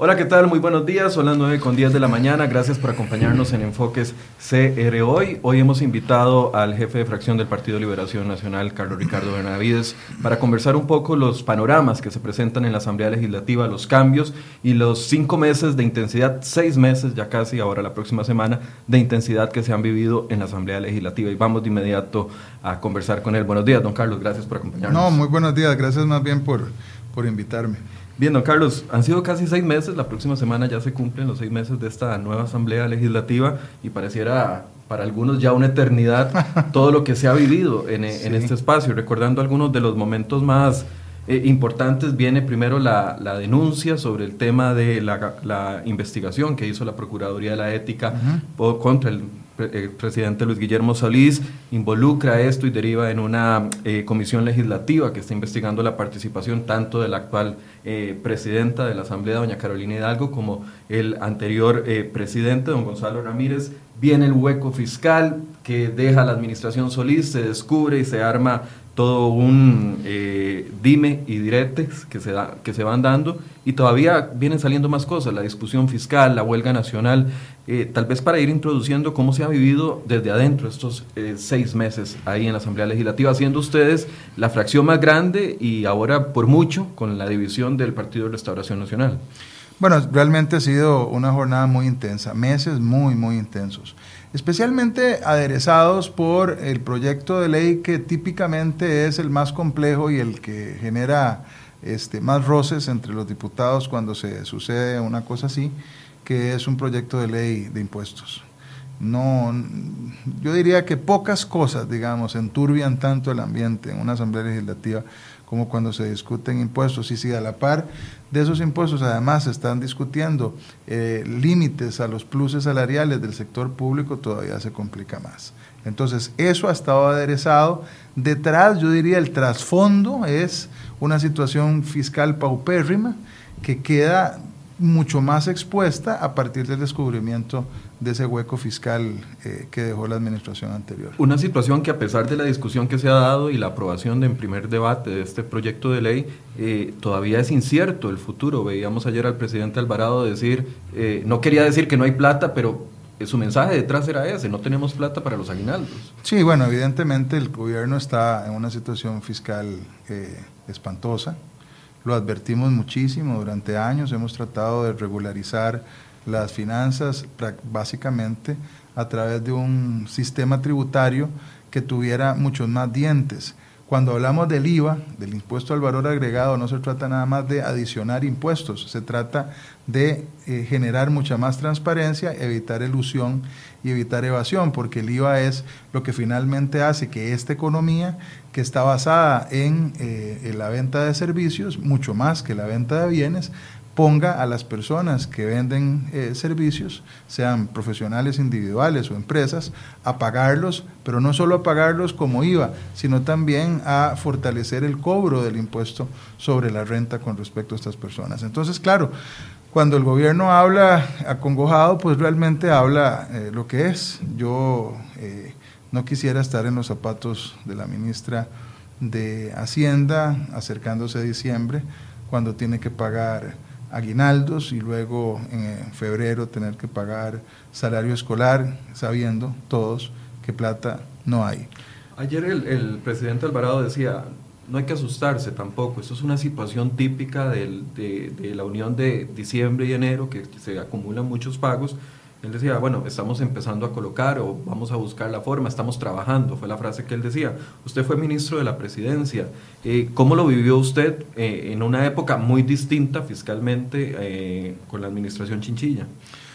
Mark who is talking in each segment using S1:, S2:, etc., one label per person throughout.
S1: Hola, ¿qué tal? Muy buenos días. Son las 9 con 10 de la mañana. Gracias por acompañarnos en Enfoques CR hoy. Hoy hemos invitado al jefe de fracción del Partido Liberación Nacional, Carlos Ricardo Benavides, para conversar un poco los panoramas que se presentan en la Asamblea Legislativa, los cambios y los cinco meses de intensidad, seis meses ya casi, ahora la próxima semana, de intensidad que se han vivido en la Asamblea Legislativa. Y vamos de inmediato a conversar con él. Buenos días, don Carlos. Gracias por acompañarnos.
S2: No, muy buenos días. Gracias más bien por, por invitarme.
S1: Bien, don Carlos, han sido casi seis meses, la próxima semana ya se cumplen los seis meses de esta nueva Asamblea Legislativa y pareciera para algunos ya una eternidad todo lo que se ha vivido en, este espacio. Recordando algunos de los momentos más eh, importantes, viene primero la, denuncia sobre el tema de la, investigación que hizo la Procuraduría de la Ética contra el el eh, presidente Luis Guillermo Solís involucra esto y deriva en una eh, comisión legislativa que está investigando la participación tanto de la actual eh, presidenta de la Asamblea, doña Carolina Hidalgo, como el anterior presidente, don Gonzalo Ramírez. Viene el hueco fiscal que deja la administración Solís, se descubre y se arma todo un eh, dime y diretes que se, da, que se van dando y todavía vienen saliendo más cosas, la discusión fiscal, la huelga nacional, eh, tal vez para ir introduciendo cómo se ha vivido desde adentro estos eh, seis meses ahí en la Asamblea Legislativa, siendo ustedes la fracción más grande y ahora por mucho con la división del Partido de Restauración Nacional.
S2: Bueno, realmente ha sido una jornada muy intensa, meses muy, muy intensos especialmente aderezados por el proyecto de ley que típicamente es el más complejo y el que genera este, más roces entre los diputados cuando se sucede una cosa así, que es un proyecto de ley de impuestos. No, yo diría que pocas cosas, digamos, enturbian tanto el ambiente en una asamblea legislativa como cuando se discuten impuestos. Y si a la par de esos impuestos además se están discutiendo eh, límites a los pluses salariales del sector público, todavía se complica más. Entonces, eso ha estado aderezado. Detrás, yo diría, el trasfondo es una situación fiscal paupérrima que queda mucho más expuesta a partir del descubrimiento de ese hueco fiscal eh, que dejó la administración anterior.
S1: Una situación que a pesar de la discusión que se ha dado y la aprobación del primer debate de este proyecto de ley, eh, todavía es incierto el futuro. Veíamos ayer al presidente Alvarado decir, eh, no quería decir que no hay plata, pero su mensaje detrás era ese, no tenemos plata para los aguinaldos.
S2: Sí, bueno, evidentemente el gobierno está en una situación fiscal espantosa. Lo advertimos muchísimo durante años, hemos tratado de regularizar las finanzas básicamente a través de un sistema tributario que tuviera muchos más dientes. Cuando hablamos del IVA, del impuesto al valor agregado, no se trata nada más de adicionar impuestos, se trata de eh, generar mucha más transparencia, evitar ilusión y evitar evasión, porque el IVA es lo que finalmente hace que esta economía, que está basada en, eh, en la venta de servicios, mucho más que la venta de bienes, ponga a las personas que venden eh, servicios, sean profesionales individuales o empresas, a pagarlos, pero no solo a pagarlos como IVA, sino también a fortalecer el cobro del impuesto sobre la renta con respecto a estas personas. Entonces, claro, cuando el gobierno habla acongojado, pues realmente habla eh, lo que es. Yo eh, no quisiera estar en los zapatos de la ministra de Hacienda acercándose a diciembre, cuando tiene que pagar aguinaldos y luego en febrero tener que pagar salario escolar, sabiendo todos que plata no hay.
S1: Ayer el, presidente Alvarado decía, no hay que asustarse tampoco, esto es una situación típica de, de la unión de diciembre y enero, que se acumulan muchos pagos, él decía, bueno, estamos empezando a colocar o vamos a buscar la forma, estamos trabajando, fue la frase que él decía. Usted fue ministro de la presidencia. Eh, ¿Cómo lo vivió usted eh, en una época muy distinta fiscalmente eh, con la administración Chinchilla?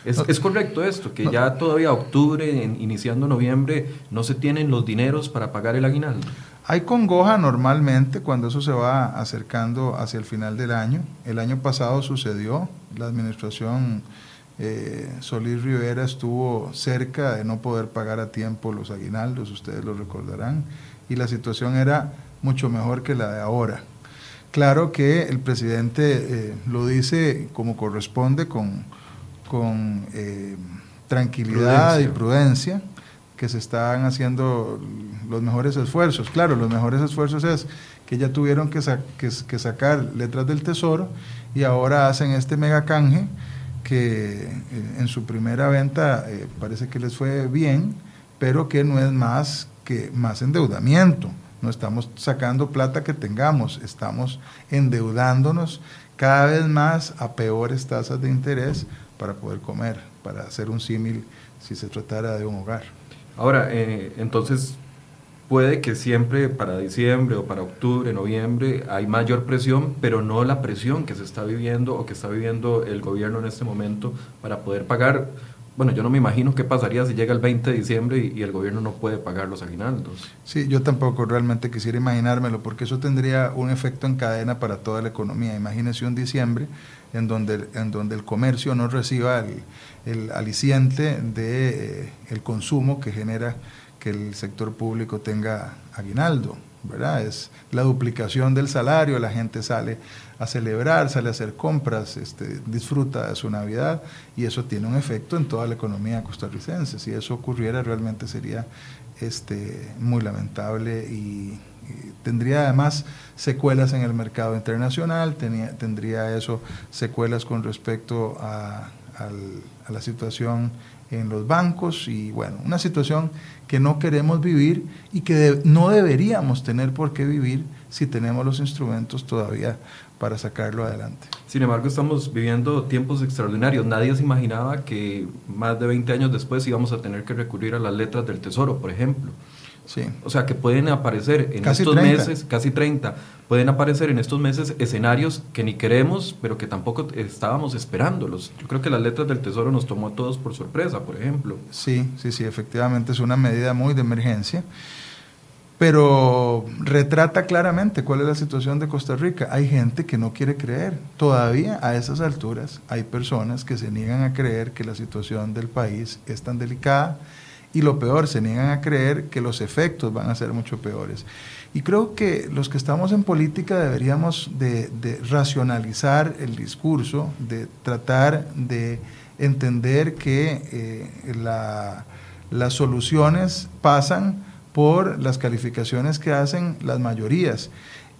S1: ¿Es, ¿Es, correcto esto, que ya todavía octubre, iniciando noviembre, no se tienen los dineros para pagar el aguinaldo?
S2: Hay congoja normalmente cuando eso se va acercando hacia el final del año. El año pasado sucedió, la administración eh, Solís Rivera estuvo cerca de no poder pagar a tiempo los aguinaldos, ustedes lo recordarán, y la situación era mucho mejor que la de ahora. Claro que el presidente eh, lo dice como corresponde, con, con eh, tranquilidad y prudencia, que se están haciendo los mejores esfuerzos. Claro, los mejores esfuerzos es que ya tuvieron que, que, sacar letras del tesoro y ahora hacen este mega canje que eh, en su primera venta eh, parece que les fue bien, pero que no es más que más endeudamiento. No estamos sacando plata que tengamos, estamos endeudándonos cada vez más a peores tasas de interés para poder comer, para hacer un símil si se tratara de un hogar.
S1: Ahora, eh, entonces, puede que siempre para diciembre o para octubre, noviembre, hay mayor presión, pero no la presión que se está viviendo o que está viviendo el gobierno en este momento para poder pagar. Bueno, yo no me imagino qué pasaría si llega el 20 de diciembre y, el gobierno no puede pagar los aguinaldos.
S2: Sí, yo tampoco realmente quisiera imaginármelo, porque eso tendría un efecto en cadena para toda la economía. Imagínese un diciembre en donde, en donde el comercio no reciba el, el aliciente del de, eh, el consumo que genera que el sector público tenga aguinaldo, ¿verdad? Es la duplicación del salario, la gente sale a celebrar, sale a hacer compras, este, disfruta de su Navidad y eso tiene un efecto en toda la economía costarricense. Si eso ocurriera realmente sería este, muy lamentable y, tendría además secuelas en el mercado internacional, tendría eso secuelas con respecto a a la situación en los bancos y bueno, una situación que no queremos vivir y que no deberíamos tener por qué vivir si tenemos los instrumentos todavía para sacarlo adelante.
S1: Sin embargo, estamos viviendo tiempos extraordinarios. Nadie se imaginaba que más de 20 años después íbamos a tener que recurrir a las letras del Tesoro, por ejemplo.
S2: Sí.
S1: O sea, que pueden aparecer en estos meses, casi 30, pueden aparecer en estos meses escenarios que ni queremos, pero que tampoco estábamos esperándolos. Yo creo que las letras del Tesoro nos tomó a todos por sorpresa, por ejemplo.
S2: Sí, sí, sí, efectivamente es una medida muy de emergencia, pero retrata claramente cuál es la situación de Costa Rica. Hay gente que no quiere creer. Todavía a esas alturas hay personas que se niegan a creer que la situación del país es tan delicada y lo peor, se niegan a creer que los efectos van a ser mucho peores. Y creo que los que estamos en política deberíamos de, racionalizar el discurso, de tratar de entender que eh, las soluciones pasan por las calificaciones que hacen las mayorías.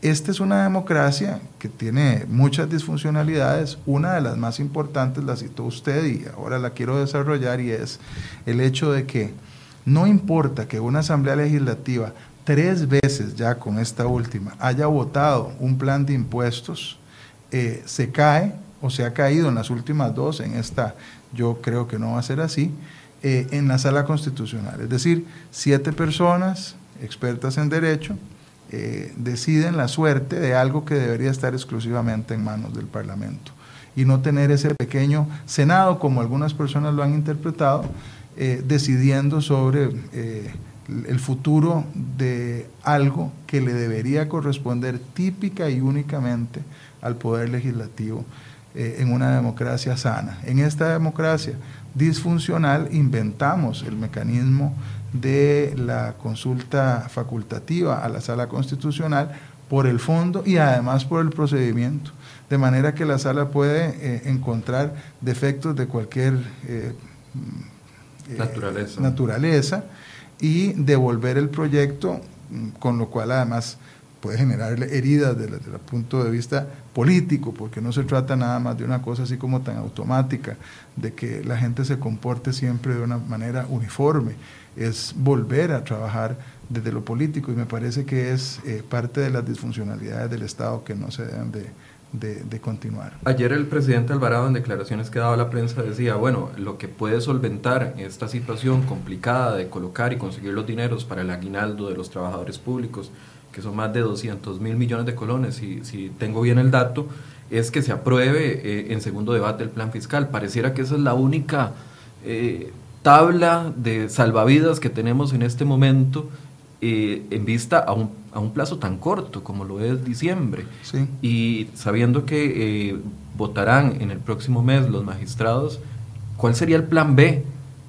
S2: Esta es una democracia que tiene muchas disfuncionalidades. Una de las más importantes la citó usted y ahora la quiero desarrollar y es el hecho de que no importa que una asamblea legislativa tres veces ya con esta última haya votado un plan de impuestos, eh, se cae o se ha caído en las últimas dos, en esta yo creo que no va a ser así, eh, en la sala constitucional. Es decir, siete personas expertas en derecho eh, deciden la suerte de algo que debería estar exclusivamente en manos del Parlamento y no tener ese pequeño Senado, como algunas personas lo han interpretado, eh, decidiendo sobre eh, el futuro de algo que le debería corresponder típica y únicamente al Poder Legislativo en una democracia sana. En esta democracia disfuncional inventamos el mecanismo de la consulta facultativa a la sala constitucional por el fondo y además por el procedimiento, de manera que la sala puede eh, encontrar defectos de cualquier eh,
S1: eh, naturaleza.
S2: naturaleza y devolver el proyecto, mm, con lo cual además puede generar heridas desde, el punto de vista político, porque no se trata nada más de una cosa así como tan automática, de que la gente se comporte siempre de una manera uniforme, es volver a trabajar desde lo político y me parece que es eh, parte de las disfuncionalidades del Estado que no se deben de, continuar.
S1: Ayer el presidente Alvarado en declaraciones que daba a la prensa decía, bueno, lo que puede solventar esta situación complicada de colocar y conseguir los dineros para el aguinaldo de los trabajadores públicos, que son más de 200 mil millones de colones, si, si tengo bien el dato, es que se apruebe eh, en segundo debate el plan fiscal. Pareciera que esa es la única eh, tabla de salvavidas que tenemos en este momento eh, en vista a un, a un, plazo tan corto como lo es diciembre. Y sabiendo que votarán en el próximo mes los magistrados, ¿cuál sería el plan B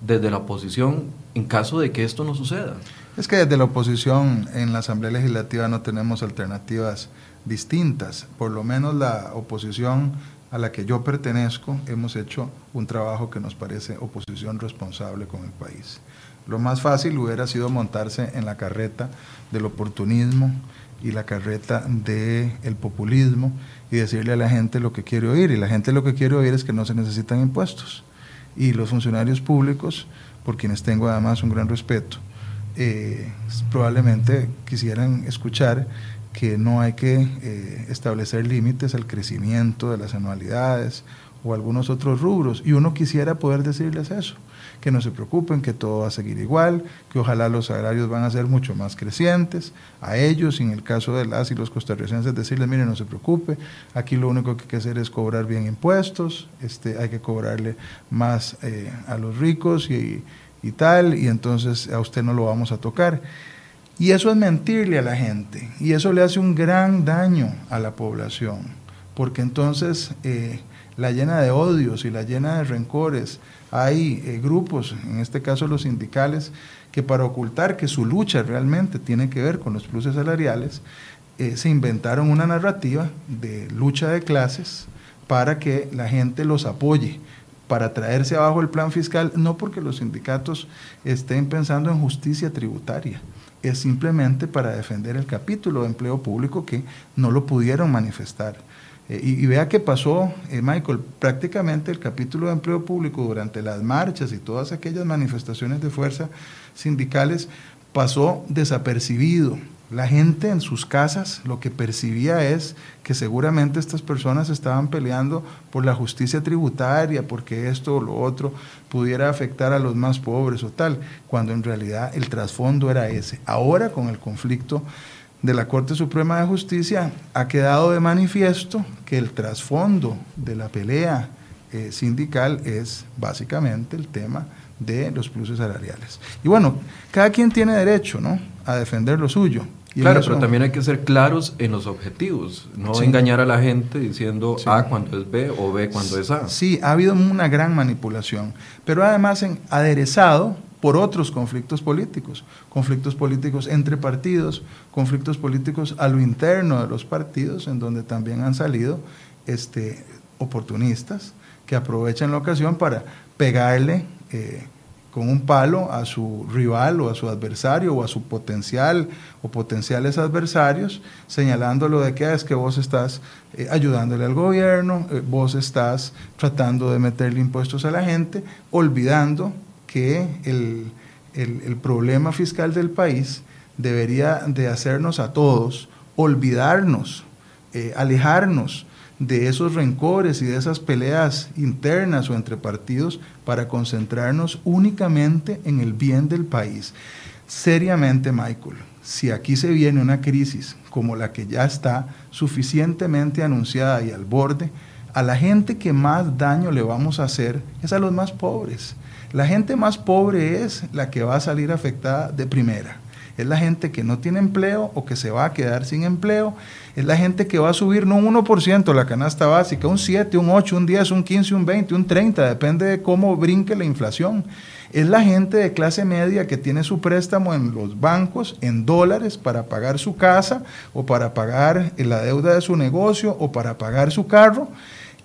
S1: desde la oposición en caso de que esto no suceda?
S2: Es que desde la oposición en la Asamblea Legislativa no tenemos alternativas distintas. Por lo menos la oposición a la que yo pertenezco, hemos hecho un trabajo que nos parece oposición responsable con el país. Lo más fácil hubiera sido montarse en la carreta del oportunismo y la carreta del populismo y decirle a la gente lo que quiere oír. Y la gente lo que quiere oír es que no se necesitan impuestos. Y los funcionarios públicos, por quienes tengo además un gran respeto, eh, probablemente quisieran escuchar que no hay que eh, establecer límites al crecimiento de las anualidades o algunos otros rubros. Y uno quisiera poder decirles eso, que no se preocupen, que todo va a seguir igual, que ojalá los salarios van a ser mucho más crecientes. A ellos, en el caso de las y los costarricenses, decirles, miren, no se preocupe, aquí lo único que hay que hacer es cobrar bien impuestos, este, hay que cobrarle más eh, a los ricos y tal, y entonces a usted no lo vamos a tocar. Y eso es mentirle a la gente, y eso le hace un gran daño a la población, porque entonces eh, la llena de odios y la llena de rencores. Hay eh, grupos, en este caso los sindicales, que para ocultar que su lucha realmente tiene que ver con los pluses salariales, eh, se inventaron una narrativa de lucha de clases para que la gente los apoye para traerse abajo el plan fiscal, no porque los sindicatos estén pensando en justicia tributaria, es simplemente para defender el capítulo de empleo público que no lo pudieron manifestar. Eh, y, vea qué pasó, eh, Michael, prácticamente el capítulo de empleo público durante las marchas y todas aquellas manifestaciones de fuerza sindicales pasó desapercibido. La gente en sus casas lo que percibía es que seguramente estas personas estaban peleando por la justicia tributaria, porque esto o lo otro pudiera afectar a los más pobres o tal, cuando en realidad el trasfondo era ese. Ahora con el conflicto de la Corte Suprema de Justicia ha quedado de manifiesto que el trasfondo de la pelea eh, sindical es básicamente el tema de los pluses salariales. Y bueno, cada quien tiene derecho ¿no? a defender lo suyo
S1: claro, pero también hay que ser claros en los objetivos, no engañar a la gente diciendo A cuando es B o B cuando es A.
S2: Sí, ha habido una gran manipulación, pero además en, aderezado por otros conflictos políticos, conflictos políticos entre partidos, conflictos políticos a lo interno de los partidos, en donde también han salido este, oportunistas que aprovechan la ocasión para pegarle eh, con un palo a su rival o a su adversario o a su potencial o potenciales adversarios, señalándolo de que ah, es que vos estás eh, ayudándole al gobierno, eh, vos estás tratando de meterle impuestos a la gente, olvidando que el, problema fiscal del país debería de hacernos a todos olvidarnos, eh, alejarnos de esos rencores y de esas peleas internas o entre partidos para concentrarnos únicamente en el bien del país. Seriamente, Michael, si aquí se viene una crisis como la que ya está suficientemente anunciada y al borde, a la gente que más daño le vamos a hacer es a los más pobres. La gente más pobre es la que va a salir afectada de primera es la gente que no tiene empleo o que se va a quedar sin empleo, es la gente que va a subir no un 1% la canasta básica, un 7, un 8, un 10, un 15, un 20, un 30, depende de cómo brinque la inflación. Es la gente de clase media que tiene su préstamo en los bancos en dólares para pagar su casa o para pagar la deuda de su negocio o para pagar su carro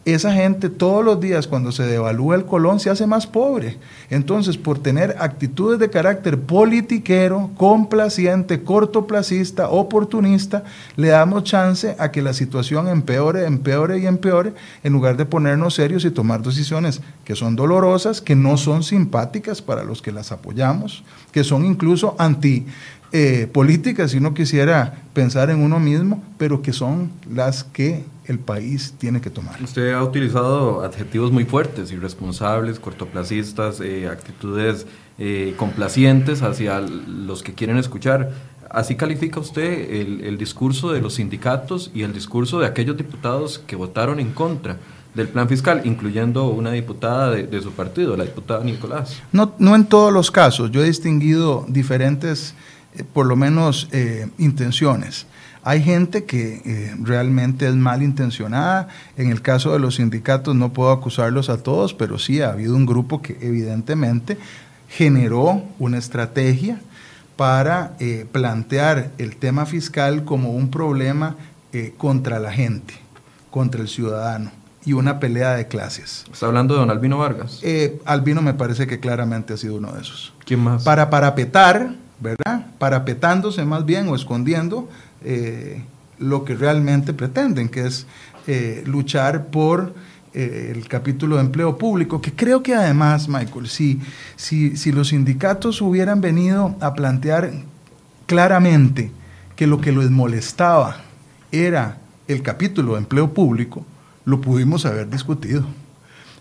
S2: esa gente todos los días cuando se devalúa el colón se hace más pobre. Entonces, por tener actitudes de carácter politiquero, complaciente, cortoplacista, oportunista, le damos chance a que la situación empeore, empeore y empeore, en lugar de ponernos serios y tomar decisiones que son dolorosas, que no son simpáticas para los que las apoyamos, que son incluso anti eh, políticas, si uno quisiera pensar en uno mismo, pero que son las que el país tiene que tomar.
S1: Usted ha utilizado adjetivos muy fuertes, irresponsables, cortoplacistas, eh, actitudes eh, complacientes hacia los que quieren escuchar. ¿Así califica usted el, discurso de los sindicatos y el discurso de aquellos diputados que votaron en contra? del plan fiscal, incluyendo una diputada de, su partido, la diputada Nicolás.
S2: No, no en todos los casos, yo he distinguido diferentes eh, por lo menos eh, intenciones. Hay gente que eh, realmente es malintencionada. En el caso de los sindicatos no puedo acusarlos a todos, pero sí ha habido un grupo que evidentemente generó una estrategia para plantear el tema fiscal como un problema contra la gente, contra el ciudadano. y una pelea de clases.
S1: ¿Está hablando de don Albino Vargas?
S2: Albino me parece que claramente ha sido uno de esos.
S1: ¿Quién más?
S2: Para parapetar, ¿verdad? Parapetándose más bien o escondiendo eh, lo que realmente pretenden, que es eh, luchar por el capítulo de empleo público, que creo que además, Michael, si, si, si los sindicatos hubieran venido a plantear claramente que lo que les molestaba era el capítulo de empleo público, lo pudimos haber discutido.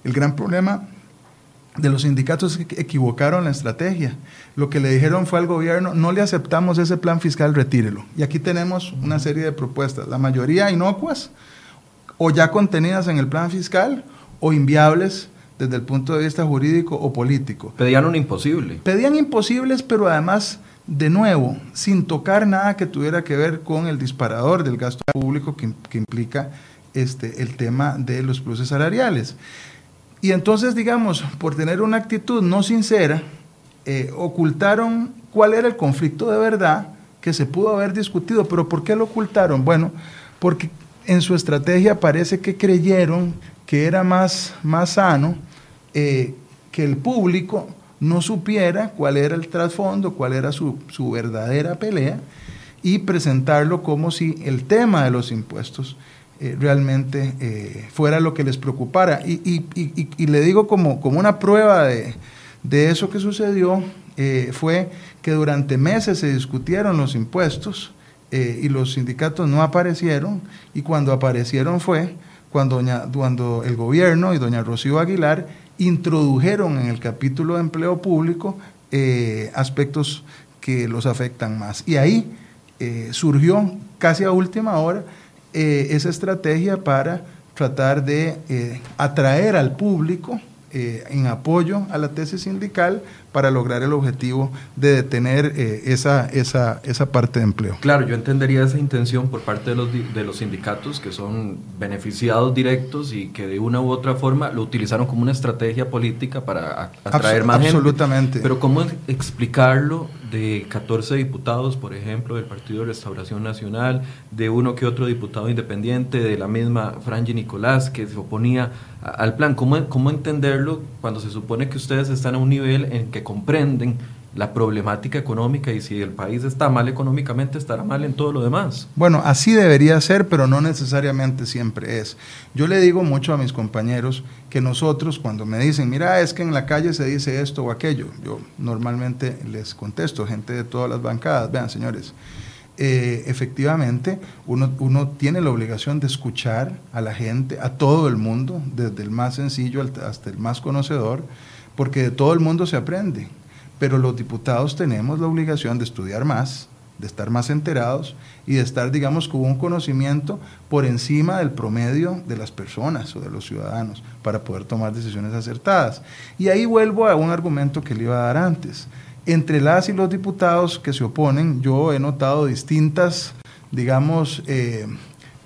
S2: El gran problema de los sindicatos que equivocaron la estrategia. Lo que le dijeron fue al gobierno, no le aceptamos ese plan fiscal, retírelo. Y aquí tenemos una serie de propuestas, la mayoría inocuas, o ya contenidas en el plan fiscal, o inviables desde el punto de vista jurídico o político.
S1: Pedían un imposible.
S2: Pedían imposibles, pero además de nuevo, sin tocar nada que tuviera que ver con el disparador del gasto público que, implica este, el tema de los pluses salariales. Y entonces, digamos, por tener una actitud no sincera, eh, ocultaron cuál era el conflicto de verdad que se pudo haber discutido. ¿Pero por qué lo ocultaron? Bueno, porque en su estrategia parece que creyeron que era más, más sano eh, que el público no supiera cuál era el trasfondo, cuál era su, verdadera pelea y presentarlo como si el tema de los impuestos eh, realmente eh, fuera lo que les preocupara. Y, le digo como, como una prueba de, eso que sucedió, eh, fue que durante meses se discutieron los impuestos y los sindicatos no aparecieron y cuando aparecieron fue cuando, cuando el gobierno y doña Rocío Aguilar introdujeron en el capítulo de empleo público aspectos que los afectan más. Y ahí surgió casi a última hora eh, esa estrategia para tratar de atraer al público en apoyo a la tesis sindical para lograr el objetivo de detener eh, esa, esa, esa parte de empleo.
S1: Claro, yo entendería esa intención por parte de los, de los sindicatos que son beneficiados directos y que de una u otra forma lo utilizaron como una estrategia política para atraer más
S2: gente. Absolutamente.
S1: Pero ¿cómo explicarlo de 14 diputados, por ejemplo, del Partido de Restauración Nacional, de uno que otro diputado independiente, de la misma Franji Nicolás, que se oponía al plan? ¿Cómo, ¿Cómo entenderlo cuando se supone que ustedes están a un nivel en que comprenden la problemática económica y si el país está mal económicamente, estará mal en todo lo demás.
S2: Bueno, así debería ser, pero no necesariamente siempre es. Yo le digo mucho a mis compañeros que nosotros cuando me dicen, mira, es que en la calle se dice esto o aquello, yo normalmente les contesto, gente de todas las bancadas, vean señores, eh, efectivamente uno, uno, tiene la obligación de escuchar a la gente, a todo el mundo, desde el más sencillo hasta el más conocedor, porque de todo el mundo se aprende, pero los diputados tenemos la obligación de estudiar más, de estar más enterados y de estar, digamos, con un conocimiento por encima del promedio de las personas o de los ciudadanos para poder tomar decisiones acertadas. Y ahí vuelvo a un argumento que le iba a dar antes. Entre las y los diputados que se oponen, yo he notado distintas, digamos, eh,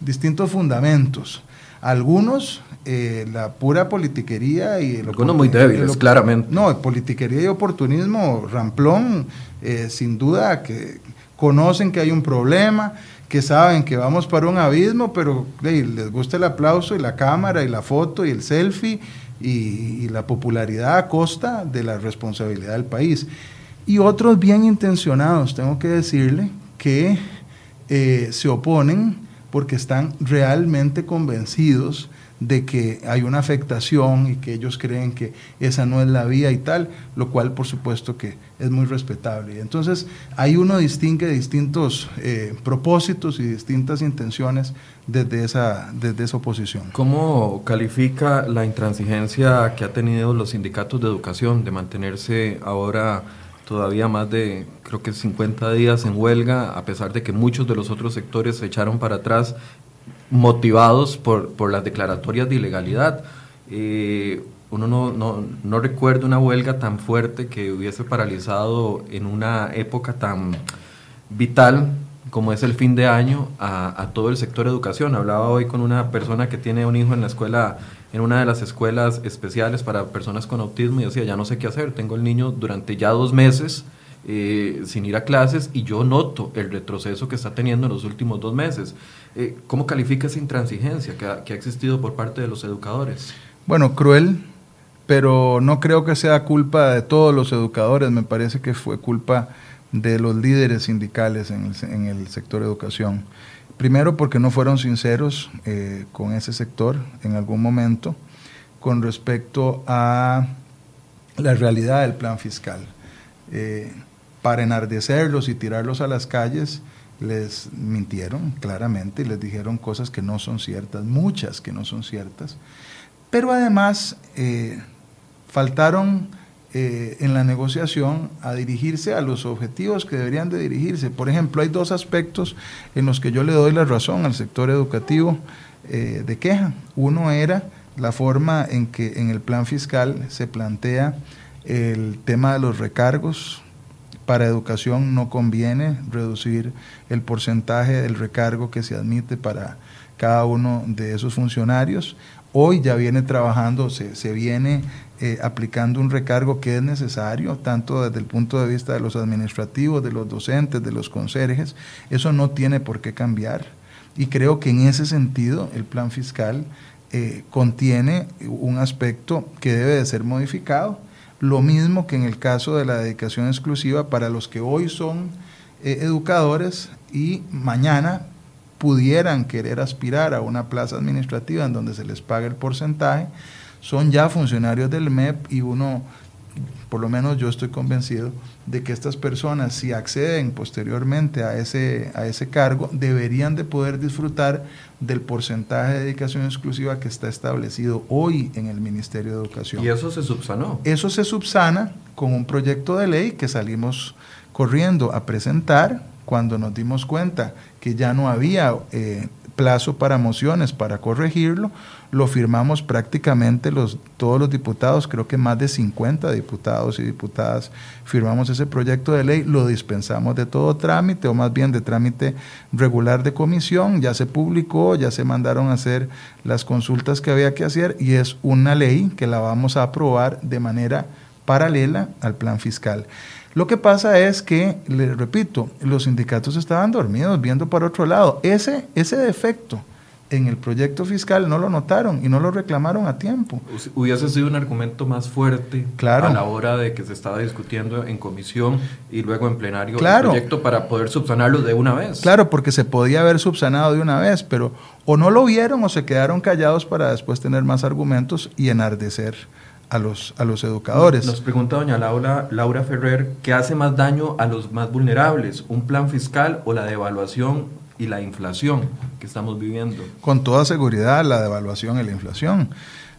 S2: distintos fundamentos. Algunos eh, la pura politiquería y...
S1: El, Algunos muy débiles, claramente.
S2: No, politiquería y oportunismo, ramplón, eh, sin duda que conocen que hay un problema, que saben que vamos para un abismo, pero les gusta el aplauso y la cámara y la foto y el selfie y, la popularidad a costa de la responsabilidad del país. Y otros bien intencionados, tengo que decirle, que eh, se oponen porque están realmente convencidos de que hay una afectación y que ellos creen que esa no es la vía y tal, lo cual por supuesto que es muy respetable. Entonces, ahí uno distingue distintos eh, propósitos y distintas intenciones desde esa, desde esa oposición.
S1: ¿Cómo califica la intransigencia que ha tenido los sindicatos de educación de mantenerse ahora todavía más de, creo que 50 días en huelga, a pesar de que muchos de los otros sectores se echaron para atrás motivados por, por las declaratorias de ilegalidad. Eh, uno no, no, no, recuerda una huelga tan fuerte que hubiese paralizado en una época tan vital como es el fin de año a, todo el sector educación. Hablaba hoy con una persona que tiene un hijo en la escuela, en una de las escuelas especiales para personas con autismo y decía, ya no sé qué hacer, tengo el niño durante ya dos meses eh, sin ir a clases y yo noto el retroceso que está teniendo en los últimos dos meses. Eh, ¿Cómo califica esa intransigencia que ha, que existido por parte de los educadores?
S2: Bueno, cruel, pero no creo que sea culpa de todos los educadores, me parece que fue culpa de los líderes sindicales en el, en el sector educación. Primero porque no fueron sinceros eh, con ese sector en algún momento con respecto a la realidad del plan fiscal. Eh, para enardecerlos y tirarlos a las calles, les mintieron claramente y les dijeron cosas que no son ciertas, muchas que no son ciertas. Pero además eh, faltaron eh, en la negociación a dirigirse a los objetivos que deberían de dirigirse. Por ejemplo, hay dos aspectos en los que yo le doy la razón al sector educativo eh, de queja. Uno era la forma en que en el plan fiscal se plantea el tema de los recargos. Para educación no conviene reducir el porcentaje del recargo que se admite para cada uno de esos funcionarios. Hoy ya viene trabajando, se, se viene eh, aplicando un recargo que es necesario, tanto desde el punto de vista de los administrativos, de los docentes, de los conserjes. Eso no tiene por qué cambiar. Y creo que en ese sentido el plan fiscal eh, contiene un aspecto que debe de ser modificado. Lo mismo que en el caso de la dedicación exclusiva para los que hoy son eh, educadores y mañana pudieran querer aspirar a una plaza administrativa en donde se les pague el porcentaje son ya funcionarios del MEP y uno, por lo menos yo estoy convencido de que estas personas, si acceden posteriormente a ese, a ese cargo, deberían de poder disfrutar del porcentaje de dedicación exclusiva que está establecido hoy en el Ministerio de Educación.
S1: ¿Y eso se subsanó?
S2: Eso se subsana con un proyecto de ley que salimos corriendo a presentar cuando nos dimos cuenta que ya no había eh, plazo para mociones para corregirlo, lo firmamos prácticamente los, todos los diputados, creo que más de 50 diputados y diputadas firmamos ese proyecto de ley, lo dispensamos de todo trámite, o más bien de trámite regular de comisión, ya se publicó, ya se mandaron a hacer las consultas que había que hacer y es una ley que la vamos a aprobar de manera paralela al plan fiscal. Lo que pasa es que, le repito, los sindicatos estaban dormidos viendo para otro lado. Ese, ese defecto en el proyecto fiscal no lo notaron y no lo reclamaron a tiempo.
S1: Hubiese sido un argumento más fuerte a la hora de que se estaba discutiendo en comisión y luego en plenario el proyecto para poder subsanarlo de una vez.
S2: Claro, porque se podía haber subsanado de una vez, pero o no lo vieron o se quedaron callados para después tener más argumentos y enardecer a los, a los educadores.
S1: Nos pregunta doña Laura, Laura Ferrer, ¿qué hace más daño a los más vulnerables? ¿Un plan fiscal o la devaluación y la inflación que estamos viviendo?
S2: Con toda seguridad, la devaluación y la inflación.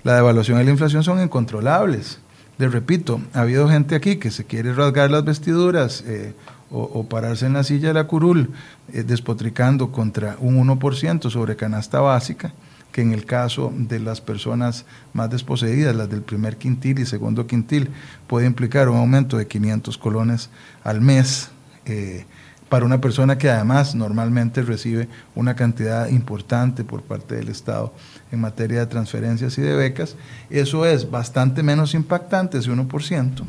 S2: La devaluación y la inflación son incontrolables. Les repito, ha habido gente aquí que se quiere rasgar las vestiduras eh, o, pararse en la silla de la curul eh, despotricando contra un 1% sobre canasta básica que en el caso de las personas más desposeídas, las del primer quintil y segundo quintil, puede implicar un aumento de 500 colones al mes eh, para una persona que además normalmente recibe una cantidad importante por parte del Estado en materia de transferencias y de becas. Eso es bastante menos impactante, ese 1%,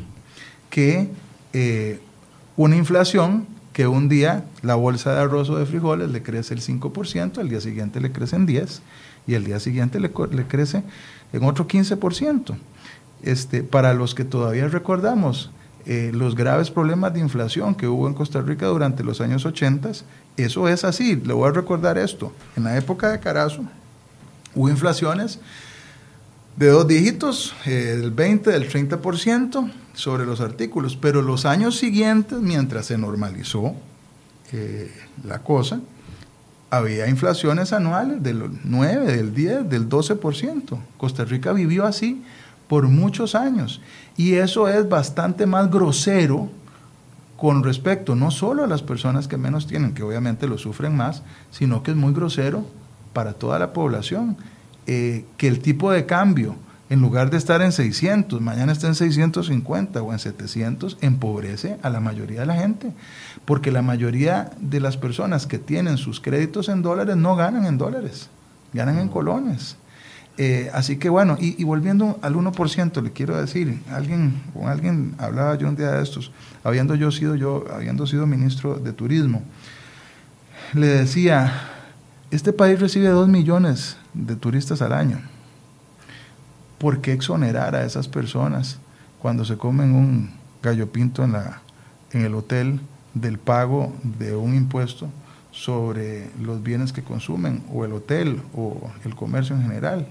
S2: que eh, una inflación que un día la bolsa de arroz o de frijoles le crece el 5%, al día siguiente le crecen 10%, y el día siguiente le, crece en otro 15%. Este, para los que todavía recordamos eh, los graves problemas de inflación que hubo en Costa Rica durante los años 80, eso es así. Le voy a recordar esto. En la época de Carazo hubo inflaciones de dos dígitos, eh, del 20, del 30% sobre los artículos, pero los años siguientes, mientras se normalizó eh, la cosa, había inflaciones anuales del 9, del 10, del 12%. Costa Rica vivió así por muchos años. Y eso es bastante más grosero con respecto no solo a las personas que menos tienen, que obviamente lo sufren más, sino que es muy grosero para toda la población. Eh, que el tipo de cambio, en lugar de estar en 600, mañana está en 650 o en 700, empobrece a la mayoría de la gente porque la mayoría de las personas que tienen sus créditos en dólares no ganan en dólares, ganan en colones. Eh, así que bueno, y, volviendo al 1%, le quiero decir, alguien, con alguien hablaba yo un día de estos, habiendo yo sido yo, habiendo sido ministro de turismo, le decía, este país recibe 2 millones de turistas al año. ¿Por qué exonerar a esas personas cuando se comen un gallo pinto en, la, en el hotel del pago de un impuesto sobre los bienes que consumen o el hotel o el comercio en general?